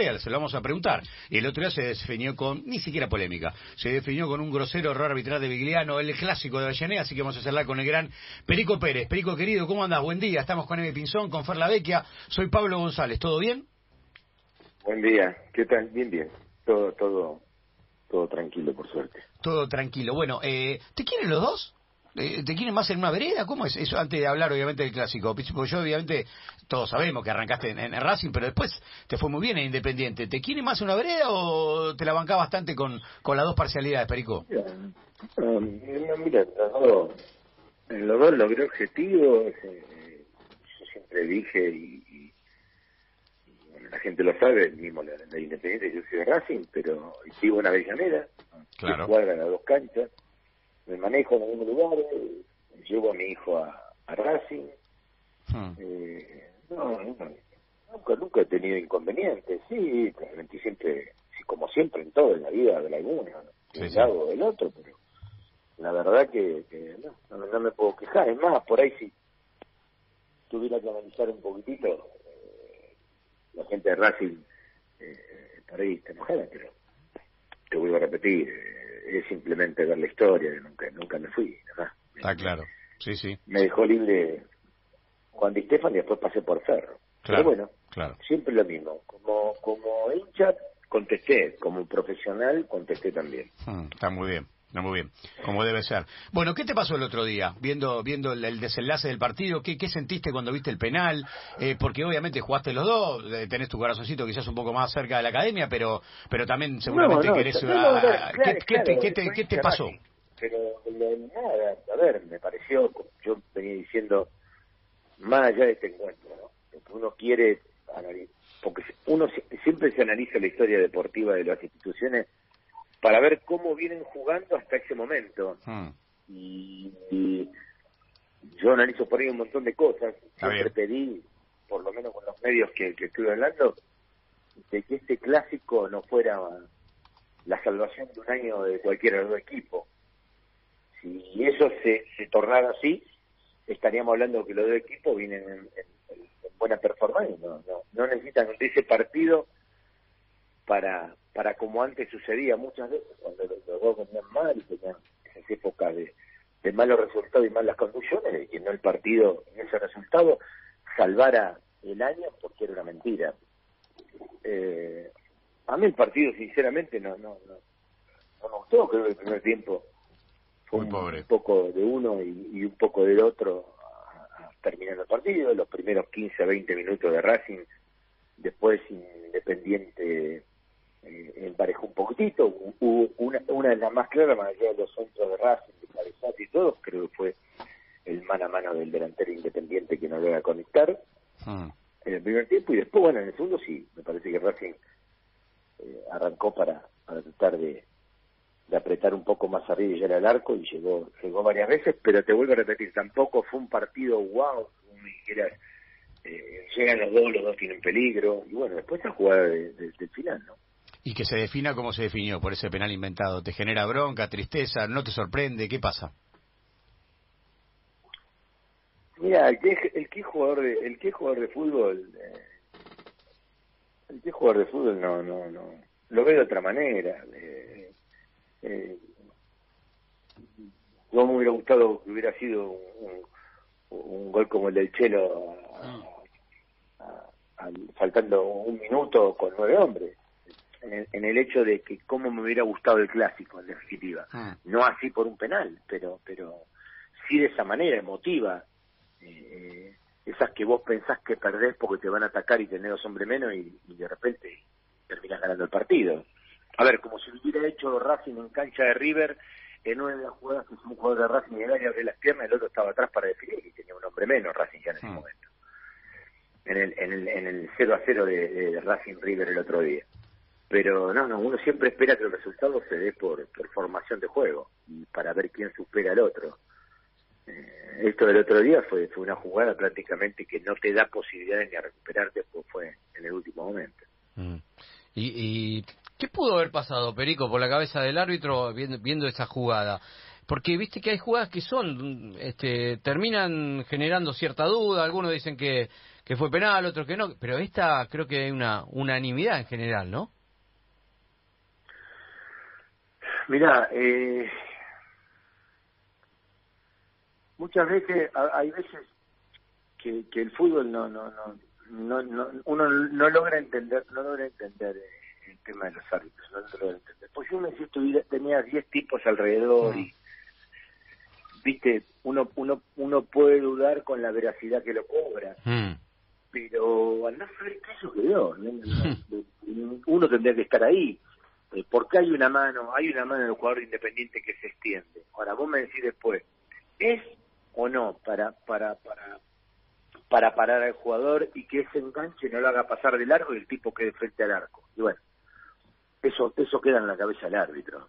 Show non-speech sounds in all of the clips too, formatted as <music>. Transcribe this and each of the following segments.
Se lo vamos a preguntar. Y el otro día se definió con, ni siquiera polémica, se definió con un grosero error arbitral de Vigliano, el clásico de Avellaneda, así que vamos a hacerla con el gran Perico Pérez. Perico querido, ¿cómo andás? Buen día, estamos con Emi Pinzón, con Ferla Vecchia, soy Pablo González, ¿todo bien? Buen día, ¿qué tal? Bien, bien, todo, todo, todo tranquilo, por suerte. Todo tranquilo. Bueno, eh, ¿te quieren los dos? Eh, ¿Te quieren más en una vereda? ¿Cómo es eso? Antes de hablar, obviamente, del clásico. Porque yo, obviamente, todos sabemos que arrancaste en, Racing, pero después te fue muy bien en Independiente. ¿Te quiere más en una vereda o te la bancás bastante con, con las dos parcialidades, Perico? Mira, mira en los dos logré objetivos. Eh, yo siempre dije, y, la gente lo sabe, mismo la, Independiente, yo soy de Racing, pero sigo en Avellaneda, claro. que cuadra las dos canchas me manejo en algún lugar, llevo a mi hijo a, a Racing. Hmm. Eh, no, nunca, nunca he tenido inconvenientes, sí, realmente siempre, como siempre en todo, en la vida de alguna, de un lado o del otro, pero la verdad que, no, no, me puedo quejar, es más, por ahí si tuviera que analizar un poquitito, eh, la gente de Racing, eh, por ahí está enojada, pero te vuelvo a repetir, eh, es simplemente ver la historia, nunca, nunca me fui. ¿verdad? Está claro, sí, sí. Me dejó libre Juan Di Stefan y después pasé por Ferro. Claro, Pero bueno, claro. siempre lo mismo. Como, como hincha contesté, como profesional contesté también. Hmm, está muy bien. No, muy bien, como debe ser. Bueno, ¿qué te pasó el otro día? Viendo viendo el, desenlace del partido, ¿qué, ¿qué, sentiste cuando viste el penal? Eh, porque obviamente jugaste los dos, eh, tenés tu corazoncito quizás un poco más cerca de la academia, pero pero también seguramente querés... ¿Qué, te, pasó? Pero nada, a ver, me pareció, yo venía diciendo, más allá de este encuentro, ¿no? Que uno quiere porque uno siempre se analiza la historia deportiva de las instituciones para ver cómo vienen jugando hasta ese momento. Hmm. Y, yo analizo por ahí un montón de cosas. Siempre pedí, por lo menos con los medios que, que estuve hablando, de que este clásico no fuera la salvación de un año de cualquiera de los equipos. Si eso se, se tornara así, estaríamos hablando que los dos equipos vienen en, buena performance. No, no, no necesitan ese partido para para como antes sucedía muchas veces, cuando los, dos venían mal y tenían esas épocas de, de malos resultados y malas conducciones, de que no el partido en ese resultado salvara el año porque era una mentira. Eh, a mí el partido, sinceramente, no, no, no, no me gustó. Creo que el primer tiempo fue un, poco de uno y, un poco del otro terminando el partido. Los primeros 15 20 minutos de Racing, después Independiente eh, emparejó un poquitito, hubo una, una de las más claras, más allá de los centros de Racing, de Cabezati y todo, creo que fue el mano a mano del delantero independiente que no a conectar hmm. en el primer tiempo y después, bueno, en el segundo sí, me parece que Racing eh, arrancó para, para tratar de, de apretar un poco más arriba y llegar al arco y llegó, llegó varias veces, pero te vuelvo a repetir, tampoco fue un partido wow, como dijeras, eh, llegan los dos, los dos tienen peligro, y bueno, después la jugada de, del final, ¿no? Y que se defina como se definió por ese penal inventado. ¿Te genera bronca, tristeza, no te sorprende? ¿Qué pasa? Mira, el que, el que jugador de, el que jugador de fútbol, eh, el que jugador de fútbol no, no, no, lo ve de otra manera. Eh, eh, no me hubiera gustado que hubiera sido un, un, gol como el del Chelo, faltando un minuto con nueve hombres en el, hecho de que cómo me hubiera gustado el clásico en definitiva. Ah. no así por un penal pero pero sí de esa manera emotiva eh, esas que vos pensás que perdés porque te van a atacar y tenés dos hombres menos y, de repente terminás ganando el partido. A ver como si lo hubiera hecho Racing en cancha de River en una de las jugadas que un jugador de Racing y el área de las piernas el otro estaba atrás para definir y tenía un hombre menos Racing ya en ese momento. En el, en el, en el 0 a 0 de Racing River el otro día pero no, no, uno siempre espera que el resultado se dé por, por formación de juego y para ver quién supera al otro. Eh, esto del otro día fue, fue una jugada prácticamente que no te da posibilidades ni a recuperarte, pues fue en el último momento. Mm. ¿Y, ¿Y qué pudo haber pasado, Perico, por la cabeza del árbitro viendo, viendo esa jugada? Porque viste que hay jugadas que son, este, terminan generando cierta duda, algunos dicen que que fue penal, otros que no, pero esta creo que hay una unanimidad en general, ¿no? Mira, eh, muchas veces, hay veces que, que el fútbol no, no, no, no, uno no logra entender, no logra entender el tema de los árbitros, no logra entender. Pues yo me decía, tenía 10 tipos alrededor y, viste, uno, uno, uno puede dudar con la veracidad que lo cobra. Mm. Pero al no saber qué sucedió, <laughs> uno tendría que estar ahí eh, porque hay una mano, hay una mano del jugador independiente que se extiende. Ahora vos me decís después, ¿es o no para para para para parar al jugador y que ese enganche no lo haga pasar de largo y el tipo quede frente al arco? Y bueno, eso eso queda en la cabeza del árbitro.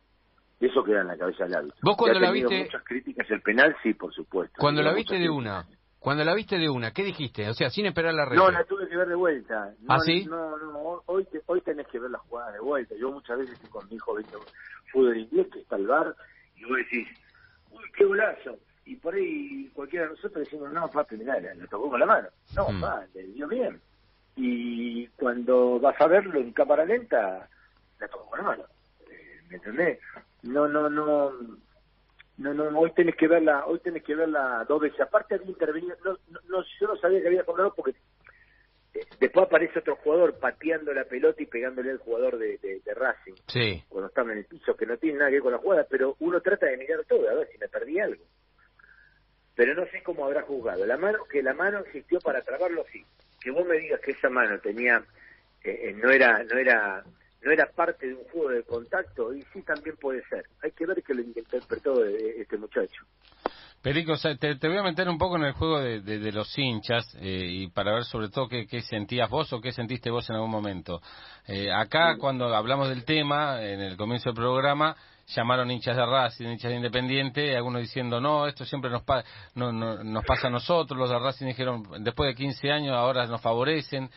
Eso queda en la cabeza del árbitro. Vos cuando la viste muchas críticas el penal sí, por supuesto. Cuando la viste de una, cuando la viste de una, ¿qué dijiste? O sea, sin esperar la red. No, la tuve que ver de vuelta. No, ¿Ah, sí? No, no, hoy, hoy tenés que ver la jugada de vuelta. Yo muchas veces estoy con mi hijo viendo fútbol inglés, que está al bar, y vos decís, uy, qué golazo. Y por ahí cualquiera de nosotros decimos, no, papi, mirá, la, tocó con la mano. No, mm. le dio bien. Y cuando vas a verlo en cámara lenta, la tocó con la mano. Eh, ¿Me entendés? No, no, no no, no, hoy tenés que verla, hoy tenés que verla dos veces. Aparte había intervenido, no, no, yo no sabía que había cobrado porque eh, después aparece otro jugador pateando la pelota y pegándole al jugador de, de, Racing. Sí. Cuando estaba en el piso, que no tiene nada que ver con la jugada, pero uno trata de mirar todo, a ver si me perdí algo. Pero no sé cómo habrá juzgado. La mano, que la mano existió para trabarlo, sí. Que vos me digas que esa mano tenía, eh, eh, no era, no era no era parte de un juego de contacto y sí también puede ser. Hay que ver qué lo interpretó este muchacho. Perico, te, voy a meter un poco en el juego de, los hinchas eh, y para ver sobre todo qué, sentías vos o qué sentiste vos en algún momento. Eh, acá cuando hablamos del tema, en el comienzo del programa, llamaron hinchas de Racing, hinchas de Independiente, algunos diciendo, no, esto siempre nos, no, nos pasa a nosotros, los de Racing dijeron, después de 15 años ahora nos favorecen.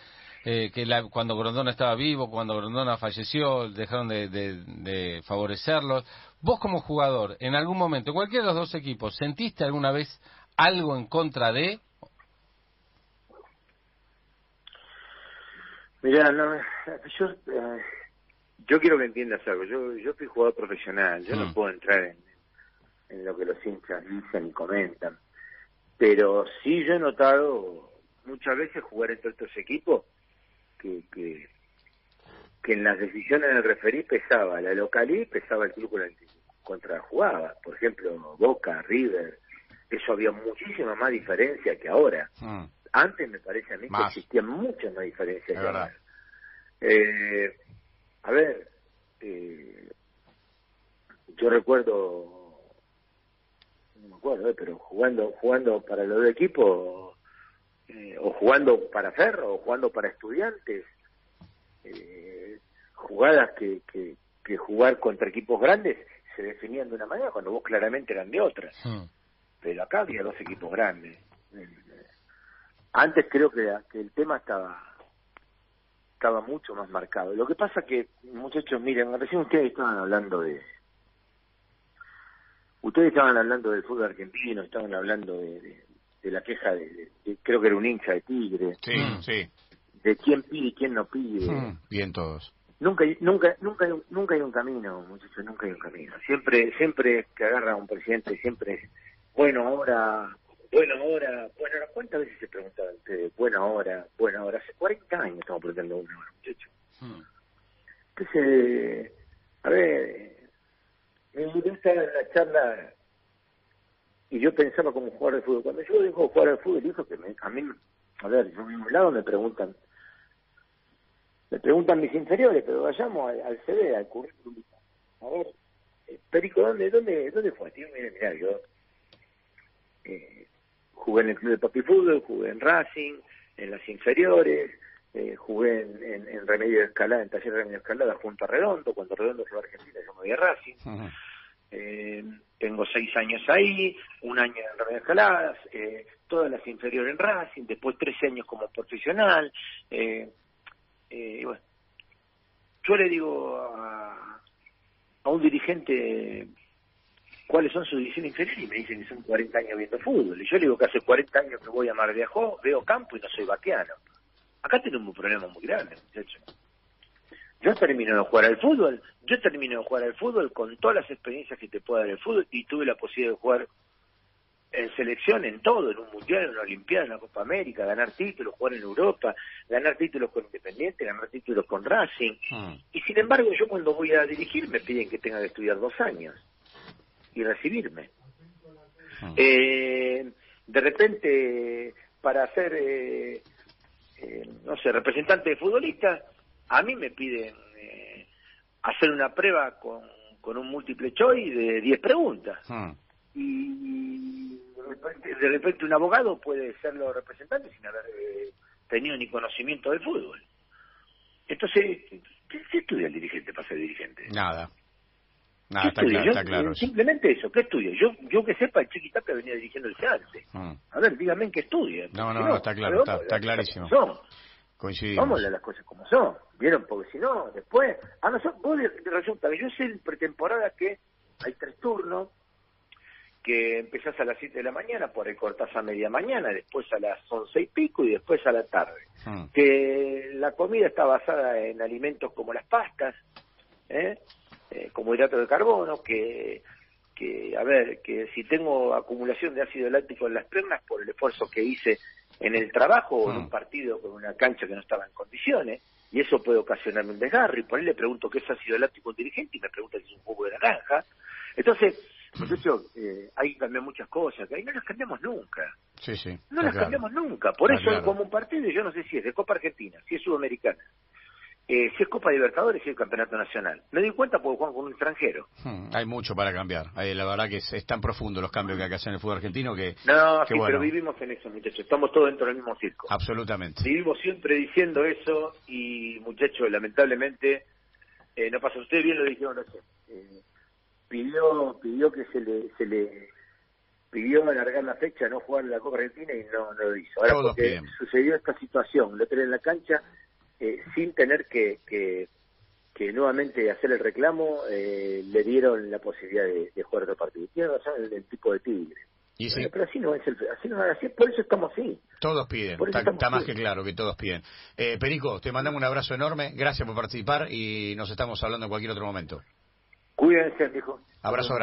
Eh, que la, cuando Grondona estaba vivo, cuando Grondona falleció, dejaron de, de, favorecerlos. Vos como jugador, en algún momento, cualquiera de los dos equipos, ¿sentiste alguna vez algo en contra de? Mirá, no, yo, eh, yo quiero que entiendas algo. Yo, yo soy jugador profesional, yo no mm. puedo entrar en, en lo que los hinchas dicen y comentan. Pero sí yo he notado muchas veces jugar entre estos equipos que, que, en las decisiones del referí pesaba la localidad pesaba el club contra jugaba. Por ejemplo, Boca, River, eso había muchísima más diferencia que ahora. Hmm. Antes me parece a mí que existían muchas más diferencias que ahora. Eh, a ver, eh, yo recuerdo, no me acuerdo, eh, pero jugando jugando para los dos equipos, eh, o jugando para Ferro, o jugando para estudiantes, eh, jugadas que, que, jugar contra equipos grandes se definían de una manera cuando vos claramente eran de otra. Pero acá había dos equipos grandes. Eh, antes creo que, que el tema estaba estaba mucho más marcado. Lo que pasa que, muchachos, miren, recién ustedes estaban hablando de... Ustedes estaban hablando del fútbol argentino, estaban hablando de, de la queja de, creo que era un hincha de Tigre. Sí, mm. sí. De quién pide y quién no pide. Mm, bien todos. Nunca, nunca, nunca, hay, nunca hay un camino, muchachos, nunca hay un camino. Siempre, siempre que agarra un presidente, siempre es, bueno, ahora, bueno, ahora, bueno, ¿cuántas veces se preguntaban ustedes? Buena hora, buena hora. Hace 40 años estamos preguntando hora, muchachos. Mm. Entonces, a ver, me gusta la charla y yo pensaba como jugador de fútbol. Cuando yo dejo jugar al fútbol, dijo que a mí, a ver, yo a un lado me preguntan, me preguntan mis inferiores, pero vayamos al, CD, al currículum. A ver, eh, Perico, ¿dónde, dónde, dónde fue? Tío, mira, mira, yo eh, jugué en el club de papi fútbol, jugué en Racing, en las inferiores, eh, jugué en, Remedio de Escalada, en Taller de Remedio de Escalada junto a Redondo, cuando Redondo fue a Argentina yo me voy a Racing. Eh, tengo seis años ahí, un año en Remedio Escaladas, eh, todas las inferiores en Racing, después tres años como profesional. Eh, eh, bueno, yo le digo a, a un dirigente cuáles son sus divisiones inferiores y me dicen que son 40 años viendo fútbol. Y yo le digo que hace 40 años que voy a Mar de Ajó, veo campo y no soy vaqueano. Acá tenemos un problema muy grande, muchachos. Yo termino de jugar al fútbol, yo termino de jugar al fútbol con todas las experiencias que te puede dar el fútbol y tuve la posibilidad de jugar en selección, en todo, en un mundial, en una olimpiada, en una Copa América, ganar títulos, jugar en Europa, ganar títulos con Independiente, ganar títulos con Racing. Mm. Y sin embargo, yo cuando voy a dirigir me piden que tenga que estudiar dos años y recibirme. Mm. Eh, de repente, para ser, eh, eh, no sé, representante de futbolista, a mí me piden eh, hacer una prueba con, con un múltiple choice de 10 preguntas. Mm. Y de repente, un abogado puede serlo representante sin haber eh, tenido ni conocimiento del fútbol. Entonces, ¿qué, qué estudia el dirigente para ser dirigente? Nada. ¿Qué Nada, está claro, Yo- está claro. eso. Simplemente eso, ¿qué estudia? Yo, yo que sepa, el Chiquitapia venía dirigiendo el Seance. Mm. A ver, díganme en qué estudia. No, no, no, está claro, está- está clarísimo. Coincidimos. Vamos a las cosas como son, ¿vieron? Porque si no, después... A nosotros, vos resulta que yo sé en pretemporada que hay tres turnos, que empezás a las 7 de la mañana, por ahí cortás a media mañana, después a las once y pico y después a la tarde. Mm. Que la comida está basada en alimentos como las pastas, ¿eh? Eh, como hidratos de carbono, que, que, a ver, que si tengo acumulación de ácido láctico en las piernas por el esfuerzo que hice en el trabajo o en Mm. un partido con una cancha que no estaba en condiciones, y eso puede ocasionarme un desgarro, y por ahí le pregunto qué es ácido láctico al dirigente y me pregunta si es un jugo de naranja. Entonces, <clears throat> muchachos, eh, hay que cambiar muchas cosas, que ahí no las cambiamos nunca. Sí, sí. No las claro. cambiamos nunca. Por Está eso claro. como un partido, yo no sé si es de Copa Argentina, si es Sudamericana, eh, si es Copa Libertadores, si es Campeonato Nacional. Me doy cuenta porque juegan con un extranjero. Mm, Hay mucho para cambiar. Hay- la verdad que es, es tan profundo los cambios que hay que hacer en el fútbol argentino que... No, que sí, bueno, pero vivimos en eso, muchachos. Estamos todos dentro del mismo circo. Absolutamente. Vivimos siempre diciendo eso y, muchachos, lamentablemente, eh, no pasa. Ustedes bien lo dijeron recién. Eh, pidió, pidió que se le, se le pidió alargar la fecha, no jugar la Copa Argentina y no, no lo hizo. Ahora, Todos porque sucedió esta situación, lo tenés en la cancha, eh, sin tener que, que, que nuevamente hacer el reclamo, eh, le dieron la posibilidad de, de jugar otro partido. Tiene razón el, el tipo de tigre. Y sí, Bueno, pero así no es el, así no así, por eso estamos así. todos piden. Está, más que claro que todos piden. Eh, Perico, te mandamos un abrazo enorme. Gracias por participar y nos estamos hablando en cualquier otro momento. Cuídense, dijo. Abrazo grande.